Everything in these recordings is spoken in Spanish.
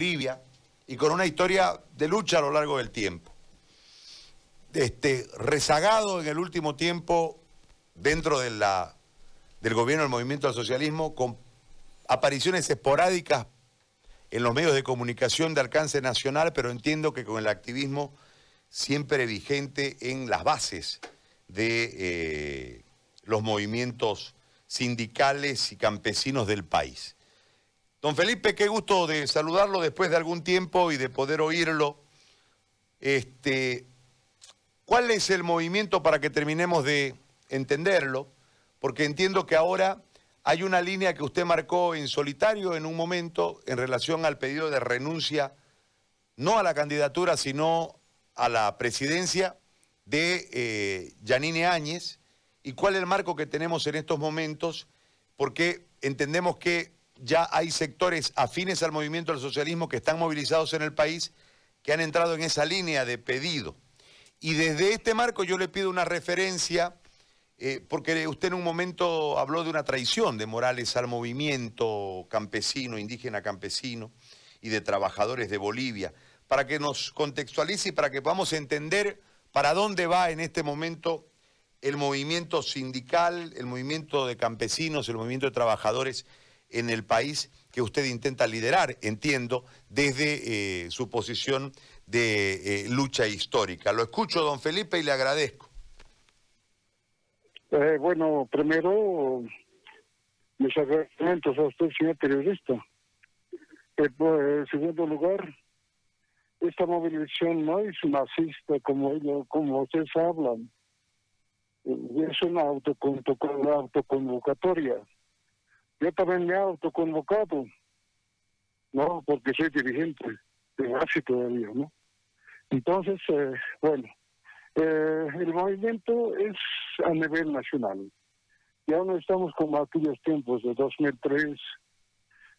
Bolivia y con una historia de lucha a lo largo del tiempo. Este, rezagado en el último tiempo dentro de la, del gobierno del movimiento al socialismo, con apariciones esporádicas en los medios de comunicación de alcance nacional, pero entiendo que con el activismo siempre vigente en las bases de eh, los movimientos sindicales y campesinos del país. Don Felipe, qué gusto de saludarlo después de algún tiempo y de poder oírlo. Este, ¿Cuál es el movimiento para que terminemos de entenderlo? Porque entiendo que ahora hay una línea que usted marcó en solitario en un momento en relación al pedido de renuncia, no a la candidatura, sino a la presidencia de eh, Yanine Áñez. ¿Y cuál es el marco que tenemos en estos momentos? Porque entendemos que ya hay sectores afines al movimiento del socialismo que están movilizados en el país, que han entrado en esa línea de pedido. Y desde este marco yo le pido una referencia, eh, porque usted en un momento habló de una traición de Morales al movimiento campesino, indígena campesino y de trabajadores de Bolivia, para que nos contextualice y para que podamos entender para dónde va en este momento el movimiento sindical, el movimiento de campesinos, el movimiento de trabajadores en el país que usted intenta liderar, entiendo, desde eh, su posición de eh, lucha histórica. Lo escucho, don Felipe, y le agradezco. Eh, bueno, primero, mis agradecimientos a usted, señor periodista. Pues, en segundo lugar, esta movilización no es masista como ellos, como ustedes hablan. Es una autoconvocatoria yo también me he autoconvocado, ¿no? Porque soy dirigente de base todavía, ¿no? Entonces, eh, bueno, eh, el movimiento es a nivel nacional. Ya no estamos como aquellos tiempos de 2003,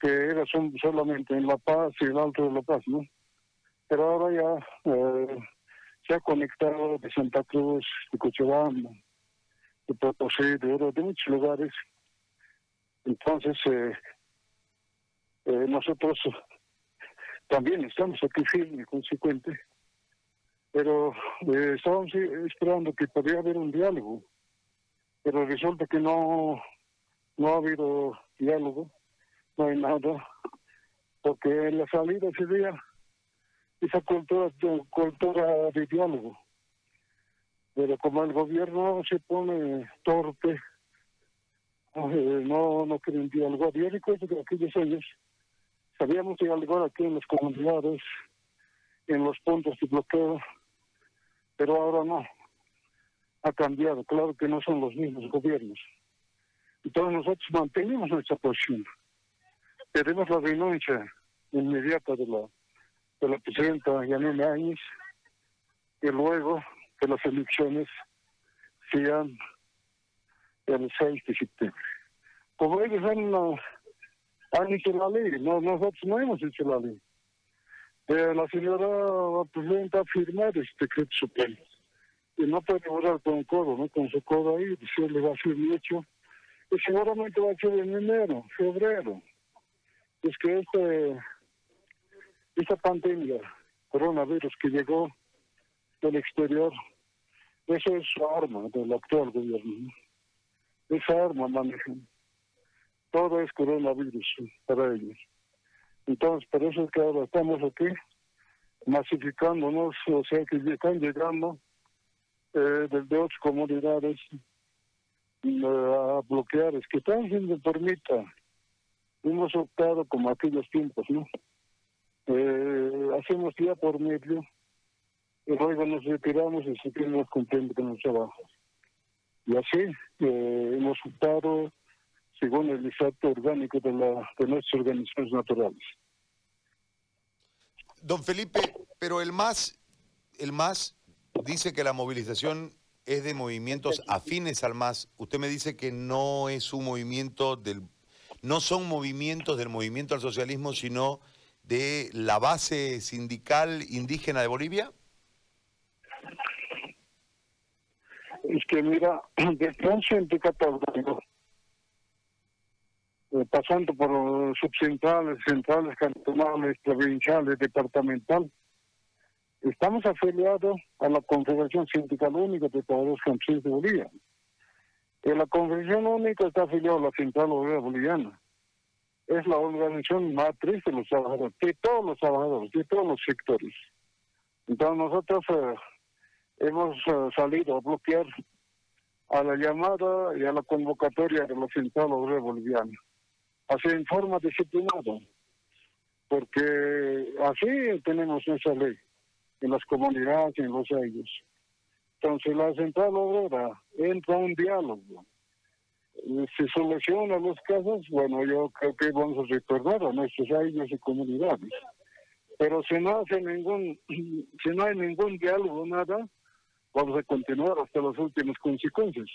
que era solamente en La Paz y el Alto de La Paz, ¿no? Pero ahora ya eh, se ha conectado de Santa Cruz, de Cochabamba, de Potosí, de, de muchos lugares entonces, eh, eh, nosotros también estamos aquí firmes y consecuentes, pero eh, estábamos esperando que podría haber un diálogo, pero resulta que no, no ha habido diálogo, no hay nada, porque en la salida sería esa cultura, cultura de diálogo. Pero como el gobierno se pone torpe, eh, no, no quieren dialogar. Yo recuerdo que aquellos años sabíamos dialogar aquí en las comunidades, en los puntos de bloqueo, pero ahora no. Ha cambiado, claro que no son los mismos gobiernos. Entonces nosotros mantenemos nuestra posición. Pedimos la renuncia inmediata de la, de la presidenta Yanine Áñez y luego que las elecciones sean el 6 de septiembre. Como ellos han, han hecho la ley, no, nosotros no hemos hecho la ley. La señora presidenta ha firmado este decreto supremo. Y no puede orar con codo, ¿no? Con su codo ahí, le va a ser hecho. Y seguramente va a ser en enero, febrero. Es que este, esta pandemia, coronavirus que llegó del exterior, eso es su arma del actual gobierno esa arma manejan. Todo es coronavirus para ellos. Entonces, por eso es que ahora estamos aquí masificándonos, o sea que están llegando eh, desde otras comunidades eh, a bloquear, es que están siendo permita. Hemos optado como aquellos tiempos, ¿no? Eh, hacemos día por medio y luego nos retiramos y seguimos cumpliendo con los trabajos. Y así eh, hemos optado según el exacto orgánico de, la, de nuestras naturales. Don Felipe, pero el MAS, el MAS dice que la movilización es de movimientos afines al MAS. Usted me dice que no es un movimiento del, no son movimientos del movimiento al socialismo, sino de la base sindical indígena de Bolivia. Es que mira, de un sindicato orgánico, eh, pasando por subcentrales, centrales, cantonales, provinciales, departamental. Estamos afiliados a la Confederación Sindical Única de Trabajadores Campesinos de Bolivia. Y la Confederación Única está afiliada a la Central Obrera Boliviana. Es la organización matriz de los trabajadores, de todos los trabajadores, de todos los sectores. Entonces nosotros eh, hemos eh, salido a bloquear a la llamada y a la convocatoria de la Central Obrera Boliviana. Así en forma disciplinada, porque así tenemos esa ley en las comunidades en los años. Entonces la Central Obrera entra a un diálogo. Se soluciona los casos, bueno, yo creo que vamos a retornar a nuestros años y comunidades. Pero si no hace ningún, si no hay ningún diálogo, nada, vamos a continuar hasta las últimas consecuencias.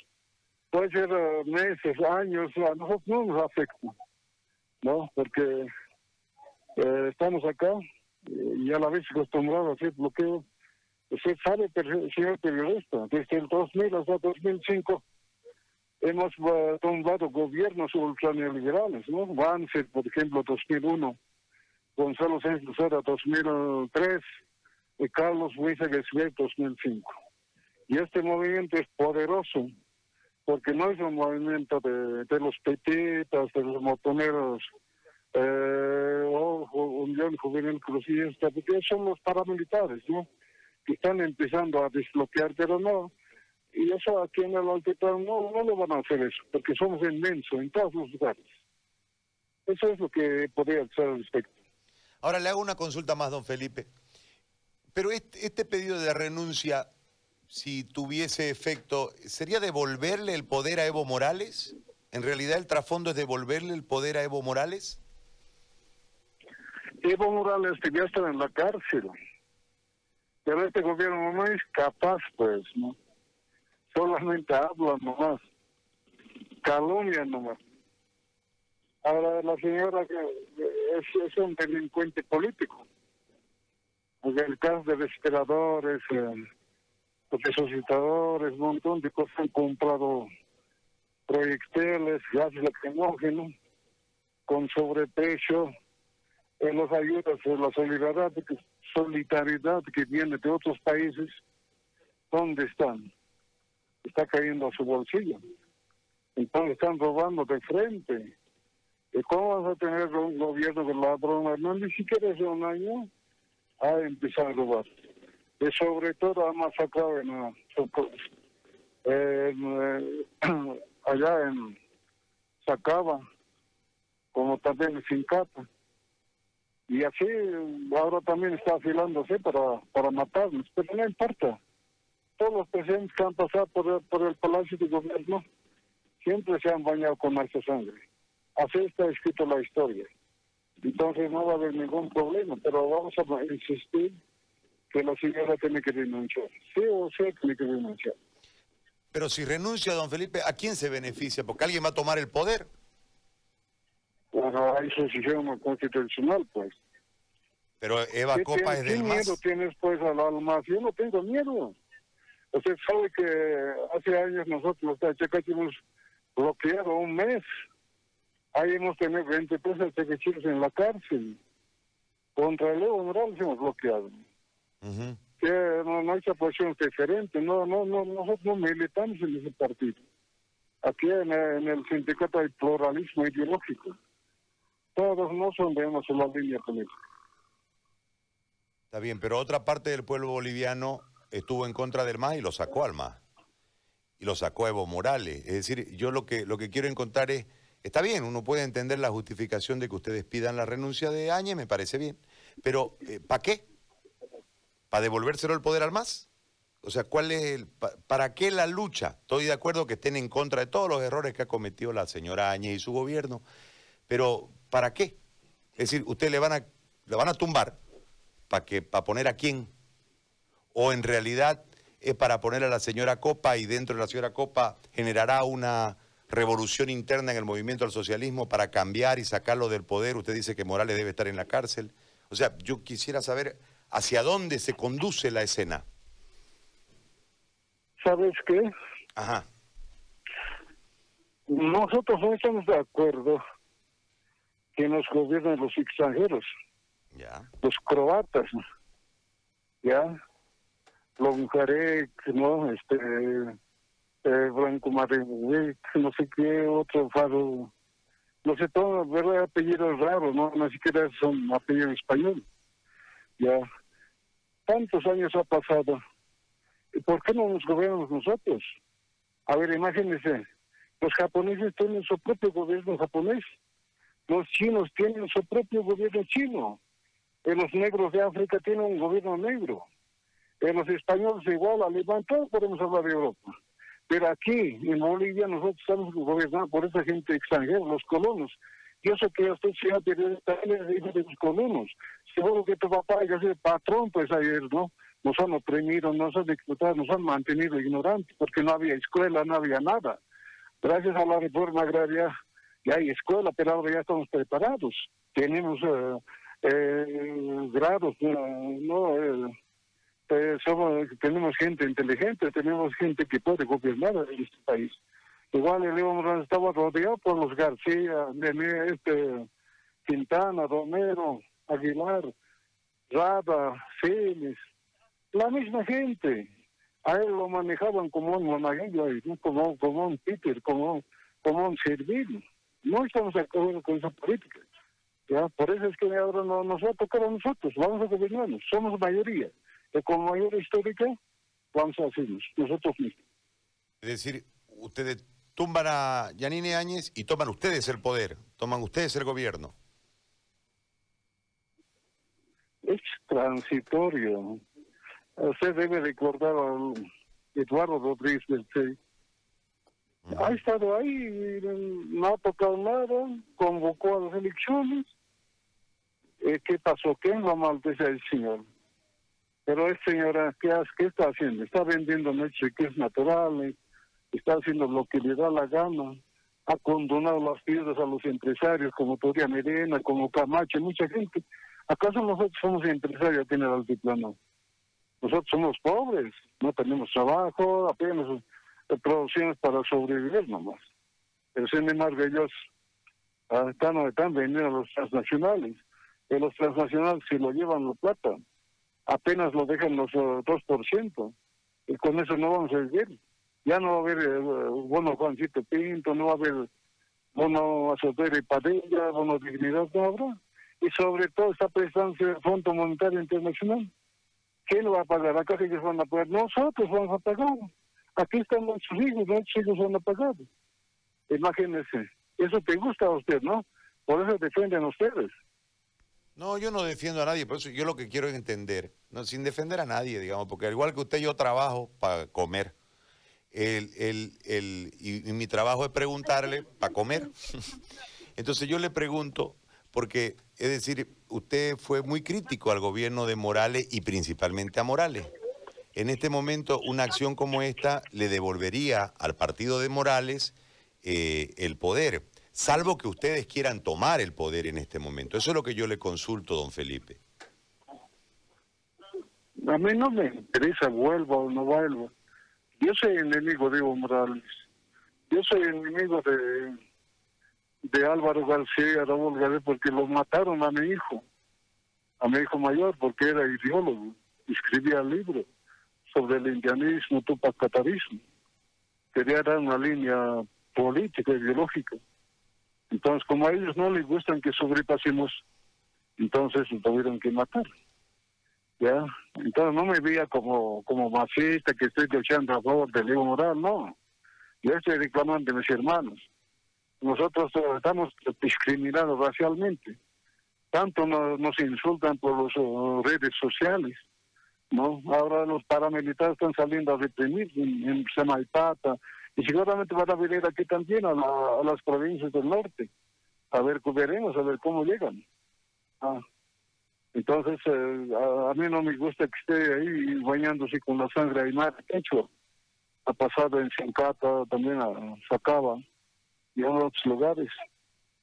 Puede ser eh, meses, años, a nosotros no nos afecta, ¿no? Porque eh, estamos acá y a la vez acostumbrados a hacer bloqueo. Usted sabe, señor periodista, desde el 2000 hasta 2005 hemos uh, tomado gobiernos ultraneoliberales, ¿no? Banzer, por ejemplo, 2001, Gonzalo Sánchez 2003 y Carlos Luis 2005. Y este movimiento es poderoso, porque no es un movimiento de, de los petitas, de los motoneros, eh, o Unión Juvenil Crucista, porque son los paramilitares, ¿no? Que están empezando a desbloquear, pero no. Y eso aquí en el altiplano no, no lo van a hacer eso, porque somos inmensos en todos los lugares. Eso es lo que podría hacer al respecto. Ahora le hago una consulta más, don Felipe. Pero este, este pedido de renuncia si tuviese efecto, ¿sería devolverle el poder a Evo Morales? ¿En realidad el trasfondo es devolverle el poder a Evo Morales? Evo Morales ya estar en la cárcel. Pero este gobierno no es capaz, pues, ¿no? Solamente habla nomás. Calumnia nomás. Ahora, la señora que es, un delincuente político. Porque el caso de respiradores, eh, resucitadores, un montón de cosas han comprado proyectiles, gases lacrimógenos, con sobreprecio, en las ayudas de la solidaridad, solidaridad que viene de otros países, ¿dónde están? Está cayendo a su bolsillo. Entonces están robando de frente. ¿Y cómo vas a tener un gobierno de ladrones? No, ni siquiera hace un año ha empezado a robar y sobre todo ha masacrado en, eh, allá en Sacaba, como también en Sincata. Y así ahora también está afilándose para, para matarnos, pero no importa. Todos los presidentes que han pasado por el, por el Palacio de Gobierno siempre se han bañado con nuestra sangre. Así está escrito la historia. Entonces no va a haber ningún problema, pero vamos a insistir que la señora tiene que renunciar. Sí o sí tiene que renunciar. Pero si renuncia, don Felipe, ¿a quién se beneficia? Porque alguien va a tomar el poder. Bueno, hay sistema constitucional, pues. Pero Eva Copa es del ¿Qué miedo tienes, pues, al alma? Yo no tengo miedo. Usted sabe que hace años nosotros, los checas, hemos bloqueado un mes. Ahí hemos tenido 20 pesos de en la cárcel. Contra el Evo Morales hemos bloqueado que no, no hay posición diferente, no, no, no, nosotros no militamos en ese partido. Aquí en, el sindicato hay pluralismo ideológico. Todos no son de una sola línea política. Está bien, pero otra parte del pueblo boliviano estuvo en contra del MAS y lo sacó al MAS. Y lo sacó a Evo Morales. Es decir, yo lo que, lo que quiero encontrar es, está bien, uno puede entender la justificación de que ustedes pidan la renuncia de Áñez, me parece bien, pero eh, ¿para qué? ¿Para devolvérselo el poder al MAS? O sea, ¿cuál es el, ¿para qué la lucha? Estoy de acuerdo que estén en contra de todos los errores que ha cometido la señora Áñez y su gobierno, pero ¿para qué? Es decir, ¿ustedes le van a, le van a tumbar para que, para poner a quién? ¿O en realidad es para poner a la señora Copa y dentro de la señora Copa generará una revolución interna en el movimiento del socialismo para cambiar y sacarlo del poder? Usted dice que Morales debe estar en la cárcel. O sea, yo quisiera saber hacia dónde se conduce la escena. ¿Sabes qué? Ajá. Nosotros no estamos de acuerdo que nos gobiernan los extranjeros, Ya. los croatas, ¿ya? Los Mujarek, ¿no? Este, eh, Branco Marewek, no sé qué, otro faro, no sé todo, ¿verdad? Apellidos raros, ¿no? Ni siquiera son apellidos español, ¿ya? Tantos años ha pasado. ¿Y por qué no nos gobernamos nosotros? A ver, imagínense, los japoneses tienen su propio gobierno japonés, los chinos tienen su propio gobierno chino, los negros de África tienen un gobierno negro, los españoles igual, alemán, todos podemos hablar de Europa. Pero aquí, en Bolivia, nosotros estamos gobernados por esa gente extranjera, los colonos. Yo sé que usted, periodista, él es hijo de los colonos. Seguro que tu papá ya el patrón, pues ayer, ¿no? Nos han oprimido, nos han explotado, nos han mantenido ignorantes, porque no había escuela, no había nada. Gracias a la reforma agraria ya hay escuela, pero ahora ya estamos preparados. Tenemos eh, eh, grados, eh, ¿no? Eh, eh, somos, tenemos gente inteligente, tenemos gente que puede gobernar en este país. Igual el León estaba rodeado por los García, este, Quintana, Romero, Aguilar, Rada, Félix, la misma gente. A él lo manejaban como un monaguillo, como, como un Peter, como, como un servil. No estamos de acuerdo con esa política. ¿ya? Por eso es que ahora no, nos va a tocar a nosotros, vamos a gobernarnos, somos mayoría. Y con mayoría histórica, vamos a hacernos, nosotros mismos. Es decir, ustedes tumban a Yanine Áñez y toman ustedes el poder, toman ustedes el gobierno. Es transitorio. Usted debe recordar a Eduardo Rodríguez del CEI. Ha estado ahí, no ha tocado nada, convocó a las elecciones. Eh, ¿Qué pasó? ¿Quién lo maldece el señor? Pero es señora, ¿qué, hace? ¿qué está haciendo? Está vendiendo leche que es natural, está haciendo lo que le da la gana, ha condonado las piedras a los empresarios como Toria Merena, como Camacho, mucha gente. ¿Acaso nosotros somos empresarios aquí en el altiplano? Nosotros somos pobres, no tenemos trabajo, apenas producciones para sobrevivir nomás. Pero sin embargo ellos ah, están, están vendiendo a los transnacionales. Y los transnacionales si lo llevan la plata, apenas lo dejan los uh, 2%. Y con eso no vamos a vivir. Ya no va a haber eh, bono Juancito Pinto, no va a haber bono Azotero y Padilla, bono Dignidad, no habrá. Y sobre todo está prestando el Fondo Monetario Internacional. ¿Quién lo va a pagar? ¿Acaso ellos van a pagar? Nosotros vamos a pagar. Aquí están nuestros hijos, nuestros hijos van a pagar. Imagínense. Eso te gusta a usted, ¿no? Por eso defienden ustedes. No, yo no defiendo a nadie, por eso yo lo que quiero es entender, no, sin defender a nadie, digamos, porque al igual que usted, yo trabajo para comer. El, el, el, y mi trabajo es preguntarle para comer. Entonces yo le pregunto, porque, es decir, usted fue muy crítico al gobierno de Morales y principalmente a Morales. En este momento, una acción como esta le devolvería al partido de Morales eh, el poder, salvo que ustedes quieran tomar el poder en este momento. Eso es lo que yo le consulto, don Felipe. A mí no me interesa, vuelva o no vuelva. Yo soy enemigo de Evo Morales. Yo soy enemigo de, de Álvaro García, Raúl García, porque lo mataron a mi hijo, a mi hijo mayor, porque era ideólogo. Escribía libros sobre el indianismo, tupacatarismo. Quería dar una línea política, ideológica. Entonces, como a ellos no les gustan que sobrepasemos, entonces lo tuvieron que matar. ¿Ya? Entonces no me veía como, como machista que estoy luchando a favor de Evo Morales, no. Yo estoy reclamando de mis hermanos. Nosotros estamos discriminados racialmente. Tanto nos, nos insultan por las uh, redes sociales. ¿no? Ahora los paramilitares están saliendo a reprimir en, en y seguramente van a venir aquí también a, la, a, las provincias del norte. A ver, veremos, a ver cómo llegan. Ah. Entonces, eh, a, mí no me gusta que esté ahí bañándose con la sangre aymara hecho. Ha pasado en Sincata, también a Sacaba y en otros lugares.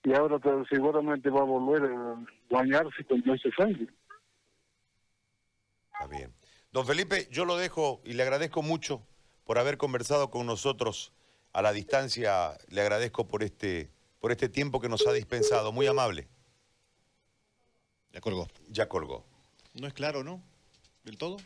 Y ahora pues, seguramente va a volver a bañarse con esa sangre. Está bien. Don Felipe, yo lo dejo y le agradezco mucho por haber conversado con nosotros a la distancia. Le agradezco por este, por este tiempo que nos ha dispensado. Muy amable. Ya colgó. Ya colgó. No es claro, ¿no? ¿Del todo?